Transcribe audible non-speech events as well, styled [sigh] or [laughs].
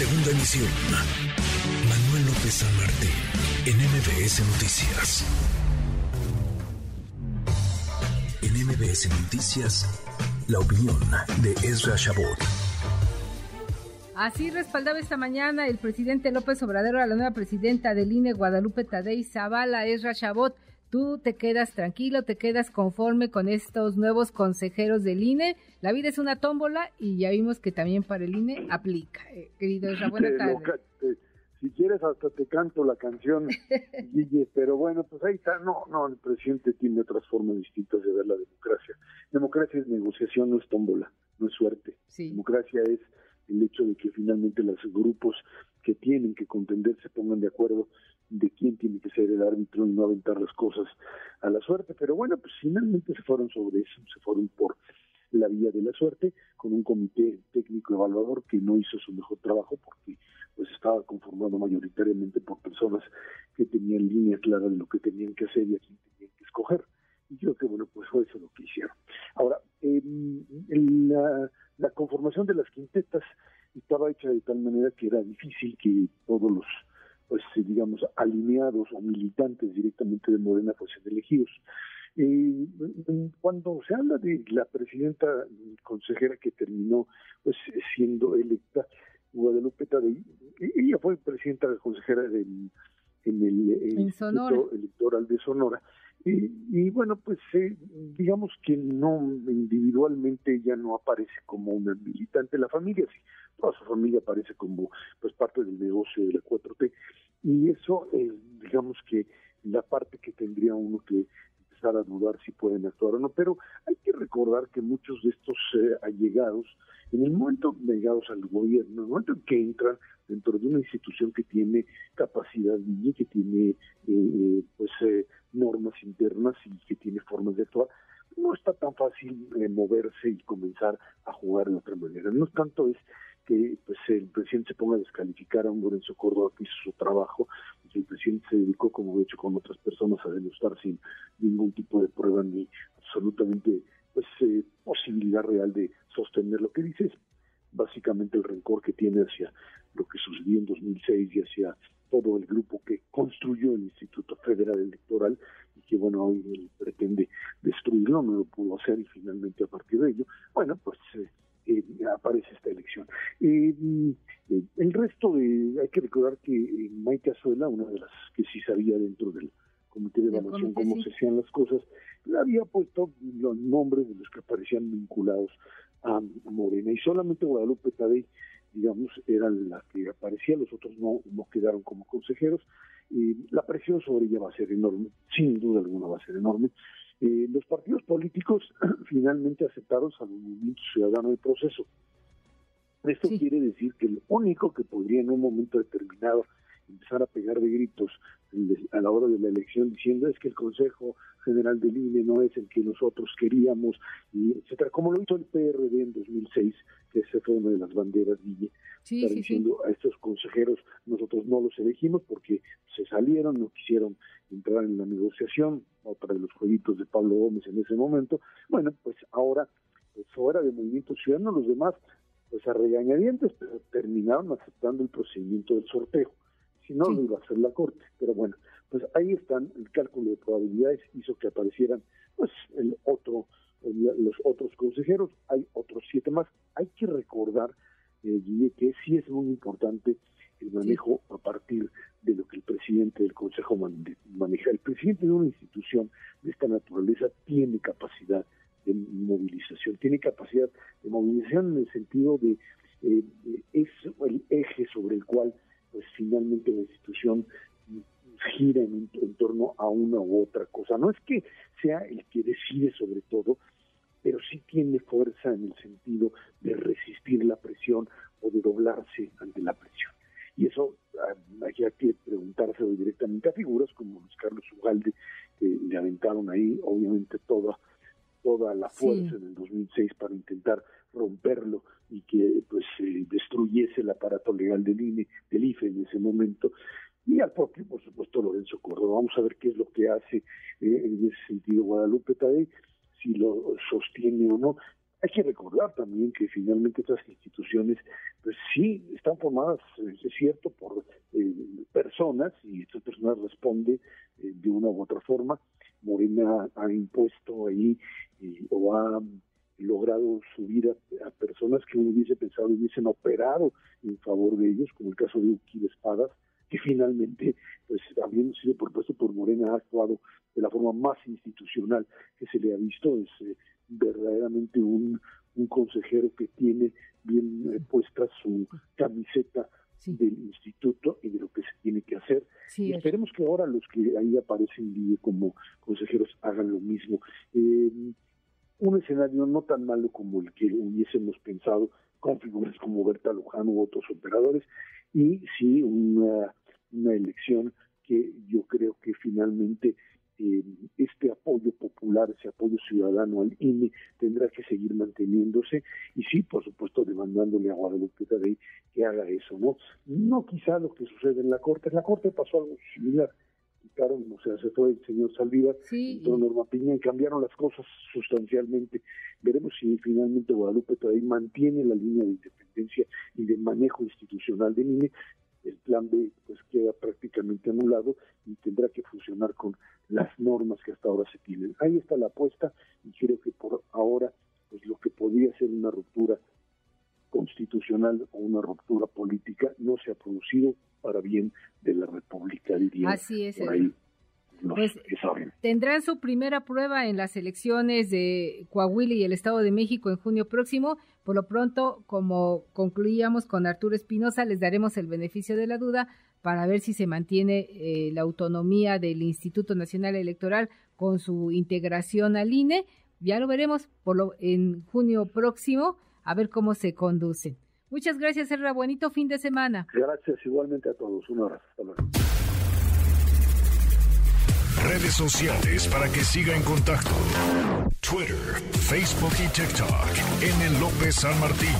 Segunda emisión. Manuel López San Martín, en MBS Noticias. En MBS Noticias, la opinión de Ezra Shabot. Así respaldaba esta mañana el presidente López Obrador a la nueva presidenta del INE, Guadalupe Tadei Zavala, Ezra Shabot tú te quedas tranquilo, te quedas conforme con estos nuevos consejeros del INE. La vida es una tómbola y ya vimos que también para el INE aplica. Eh, querido Esra, buenas tardes. si quieres hasta te canto la canción, [laughs] Guille, pero bueno, pues ahí está. No, no, el presidente tiene otras formas distintas de ver la democracia. Democracia es negociación, no es tómbola, no es suerte. Democracia es el hecho de que finalmente los grupos que tienen que contender se pongan de acuerdo de quién tiene que ser el árbitro y no aventar las cosas a la suerte. Pero bueno, pues finalmente se fueron sobre eso, se fueron por la vía de la suerte, con un comité técnico evaluador que no hizo su mejor trabajo porque pues estaba conformado mayoritariamente por personas que tenían línea clara de lo que tenían que hacer y a quién tenían que escoger. Y yo creo que bueno, pues fue eso lo que hicieron. Ahora, la, la conformación de las quintetas hecha de tal manera que era difícil que todos los pues digamos, alineados o militantes directamente de Morena fuesen elegidos. Eh, cuando se habla de la presidenta consejera que terminó pues siendo electa, Guadalupe Tadei, ella fue presidenta consejera del, en el Instituto Electoral de Sonora, y, bueno, pues eh, digamos que no individualmente ella no aparece como una militante la familia, sí, toda su familia aparece como pues parte del negocio de la 4T y eso eh, digamos que la parte que tendría uno que empezar a dudar si pueden actuar o no, pero hay que recordar que muchos de estos eh, allegados, en el momento llegados al gobierno, en el momento en que entran dentro de una institución que tiene capacidad y que tiene eh, pues normas internas y que tiene formas de actuar, no está tan fácil moverse y comenzar a jugar de otra manera. No tanto es que pues el presidente se ponga a descalificar a un Lorenzo Córdoba que hizo su trabajo, y el presidente se dedicó, como he hecho con otras personas, a denostar sin ningún tipo de prueba ni absolutamente pues eh, posibilidad real de sostener lo que dice es básicamente el rencor que tiene hacia lo que sucedió en 2006 y hacia todo el grupo que construyó el Instituto Federal Electoral y que bueno hoy él pretende destruirlo, no lo pudo hacer y finalmente a partir de ello, bueno pues eh, eh, aparece esta elección. Eh, eh, el resto de, hay que recordar que Maite Azuela, una de las que sí sabía dentro del comité de evaluación cómo se hacían las cosas, había puesto los nombres de los que aparecían vinculados a, Morena y solamente Guadalupe Tadei digamos, era la que aparecía, los otros no, no quedaron como consejeros. y la presión sobre ella va a ser enorme, sin duda alguna va a ser enorme. Eh, los partidos políticos [clears throat] finalmente aceptaron al movimiento ciudadano del proceso. Esto quiere decir que lo único que podría en un momento determinado empezar a pegar de gritos a la hora de la elección diciendo es que el Consejo General del INE no es el que nosotros queríamos, y etcétera, como lo hizo el PRD en 2006, que esa fue una de las banderas, Guille, diciendo a estos consejeros nosotros no los elegimos porque se salieron, no quisieron entrar en la negociación, otra de los jueguitos de Pablo Gómez en ese momento. Bueno, pues ahora, pues fuera de Movimiento Ciudadano, los demás, pues a regañadientes, pero terminaron aceptando el procedimiento del sorteo. Si no, lo iba a hacer la Corte. Pero bueno, pues ahí están, el cálculo de probabilidades hizo que aparecieran, pues, el otro, los otros consejeros, hay otros siete más. Hay que recordar, eh, que sí es muy importante el manejo a partir de lo que el presidente del Consejo maneja. El presidente de una institución de esta naturaleza tiene capacidad de movilización, tiene capacidad de movilización en el sentido de eh, es el eje sobre el cual pues finalmente la institución gira en, en, torno a una u otra cosa. No es que sea el que decide sobre todo, pero sí tiene fuerza en el sentido de resistir la presión o de doblarse ante la presión. Y eso ah, hay que preguntárselo directamente a figuras como Luis Carlos Ugalde, que le aventaron ahí, obviamente, toda toda la fuerza en el 2006 para intentar romperlo y que pues destruyese el aparato legal del INE, del IFE en ese momento y al propio, por supuesto, Lorenzo Córdoba. Vamos a ver qué es lo que hace eh, en ese sentido Guadalupe Tadei, si lo sostiene o no. Hay que recordar también que finalmente estas instituciones pues sí, están formadas, es cierto, por eh, personas y estas personas responden eh, de una u otra forma. Morena ha impuesto ahí eh, o ha logrado subir a, personas que uno hubiese pensado hubiesen operado en favor de ellos, como el caso de Uki de Espadas, que finalmente, pues habiendo sido propuesto por Morena, ha actuado de la forma más institucional que se le ha visto. Es verdaderamente un, un consejero que tiene bien eh, puesta su camiseta del instituto y de lo que se tiene que hacer. esperemos que ahora los que ahí aparecen como consejeros hagan lo mismo. Eh, un escenario no tan malo como el que hubiésemos pensado con figuras como Berta Luján u otros operadores y sí una, una elección que yo creo que finalmente eh, este apoyo popular, ese apoyo ciudadano al INE tendrá que seguir manteniéndose y sí, por supuesto, demandándole a Guadalupe Tadei que haga eso, ¿no? No quizá lo que sucede en la Corte, en la Corte pasó algo similar, quitaron, o sea, se fue el señor Saldívar, sí. Norma Piña y cambiaron las cosas sustancialmente. Veremos si finalmente Guadalupe Tadei mantiene la línea de independencia y de manejo institucional del INE, el plan B pues queda prácticamente anulado y tendrá que funcionar con las normas que hasta ahora se tienen. Ahí está la apuesta y creo que por ahora pues lo que podría ser una ruptura constitucional o una ruptura política no se ha producido para bien de la República, diría. Así es. pues, tendrán su primera prueba en las elecciones de Coahuila y el Estado de México en junio próximo. Por lo pronto, como concluíamos con Arturo Espinosa, les daremos el beneficio de la duda para ver si se mantiene eh, la autonomía del Instituto Nacional Electoral con su integración al INE. Ya lo veremos por lo, en junio próximo, a ver cómo se conduce. Muchas gracias, Herra. Bonito fin de semana. Gracias igualmente a todos. Un abrazo. Hasta luego. Redes sociales para que siga en contacto: Twitter, Facebook y TikTok. M. López San Martín.